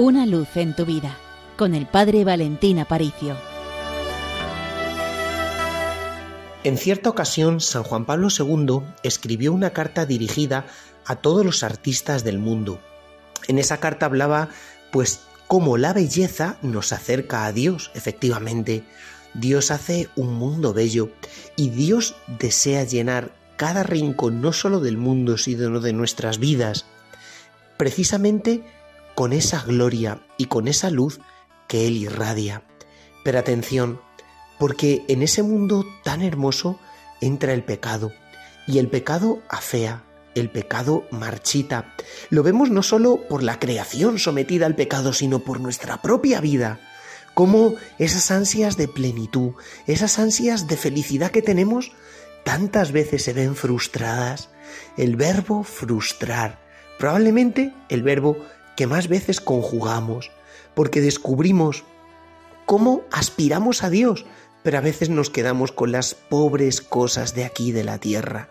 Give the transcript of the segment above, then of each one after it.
Una luz en tu vida con el Padre Valentín Aparicio. En cierta ocasión, San Juan Pablo II escribió una carta dirigida a todos los artistas del mundo. En esa carta hablaba, pues, cómo la belleza nos acerca a Dios, efectivamente. Dios hace un mundo bello y Dios desea llenar cada rincón no solo del mundo, sino de nuestras vidas, precisamente con esa gloria y con esa luz que Él irradia. Pero atención, porque en ese mundo tan hermoso entra el pecado, y el pecado afea, el pecado marchita. Lo vemos no solo por la creación sometida al pecado, sino por nuestra propia vida. Cómo esas ansias de plenitud, esas ansias de felicidad que tenemos, tantas veces se ven frustradas. El verbo frustrar, probablemente el verbo que más veces conjugamos, porque descubrimos cómo aspiramos a Dios, pero a veces nos quedamos con las pobres cosas de aquí de la tierra.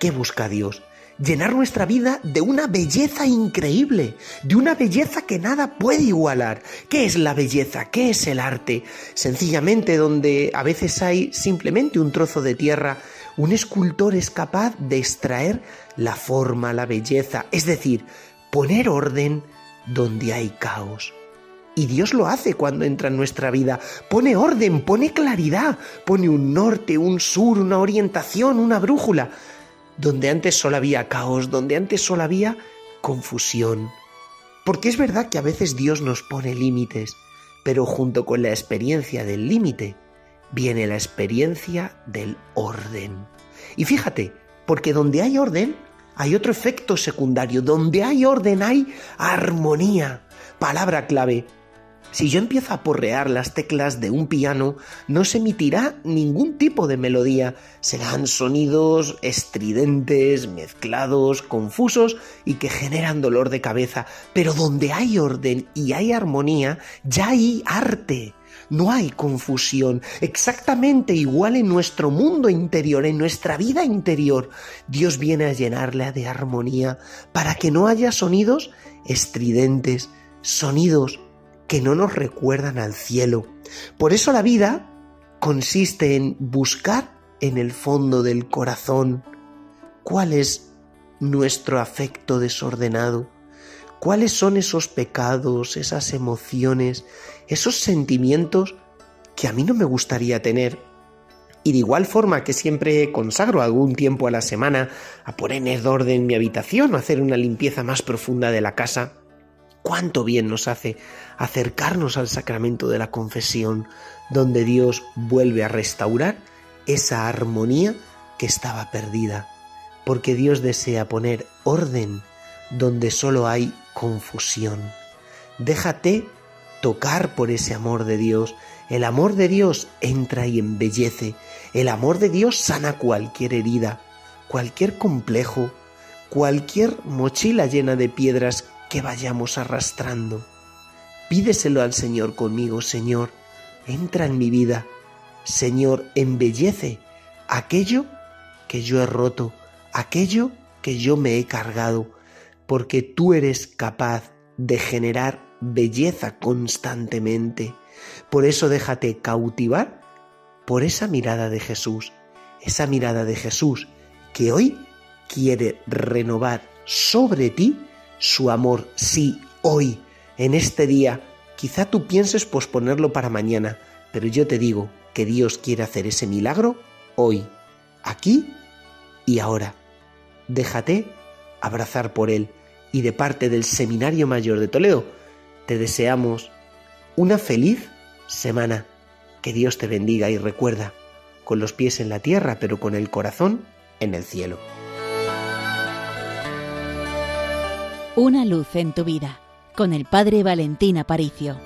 ¿Qué busca Dios? Llenar nuestra vida de una belleza increíble, de una belleza que nada puede igualar. ¿Qué es la belleza? ¿Qué es el arte? Sencillamente donde a veces hay simplemente un trozo de tierra, un escultor es capaz de extraer la forma, la belleza, es decir, poner orden, donde hay caos. Y Dios lo hace cuando entra en nuestra vida. Pone orden, pone claridad, pone un norte, un sur, una orientación, una brújula. Donde antes solo había caos, donde antes solo había confusión. Porque es verdad que a veces Dios nos pone límites, pero junto con la experiencia del límite viene la experiencia del orden. Y fíjate, porque donde hay orden, hay otro efecto secundario. Donde hay orden hay armonía. Palabra clave. Si yo empiezo a porrear las teclas de un piano, no se emitirá ningún tipo de melodía. Serán sonidos estridentes, mezclados, confusos y que generan dolor de cabeza. Pero donde hay orden y hay armonía, ya hay arte no hay confusión. Exactamente igual en nuestro mundo interior, en nuestra vida interior, Dios viene a llenarla de armonía para que no haya sonidos estridentes, sonidos que no nos recuerdan al cielo. Por eso la vida consiste en buscar en el fondo del corazón cuál es nuestro afecto desordenado, cuáles son esos pecados, esas emociones, esos sentimientos que a mí no me gustaría tener. Y de igual forma que siempre consagro algún tiempo a la semana a poner en orden mi habitación o hacer una limpieza más profunda de la casa, cuánto bien nos hace acercarnos al sacramento de la confesión, donde Dios vuelve a restaurar esa armonía que estaba perdida, porque Dios desea poner orden donde solo hay confusión. Déjate tocar por ese amor de Dios. El amor de Dios entra y embellece. El amor de Dios sana cualquier herida, cualquier complejo, cualquier mochila llena de piedras que vayamos arrastrando. Pídeselo al Señor conmigo, Señor, entra en mi vida. Señor, embellece aquello que yo he roto, aquello que yo me he cargado, porque tú eres capaz de generar belleza constantemente. Por eso déjate cautivar por esa mirada de Jesús, esa mirada de Jesús que hoy quiere renovar sobre ti su amor. Sí, hoy, en este día, quizá tú pienses posponerlo para mañana, pero yo te digo que Dios quiere hacer ese milagro hoy, aquí y ahora. Déjate abrazar por Él y de parte del Seminario Mayor de Toledo, te deseamos una feliz semana. Que Dios te bendiga y recuerda, con los pies en la tierra, pero con el corazón en el cielo. Una luz en tu vida, con el Padre Valentín Aparicio.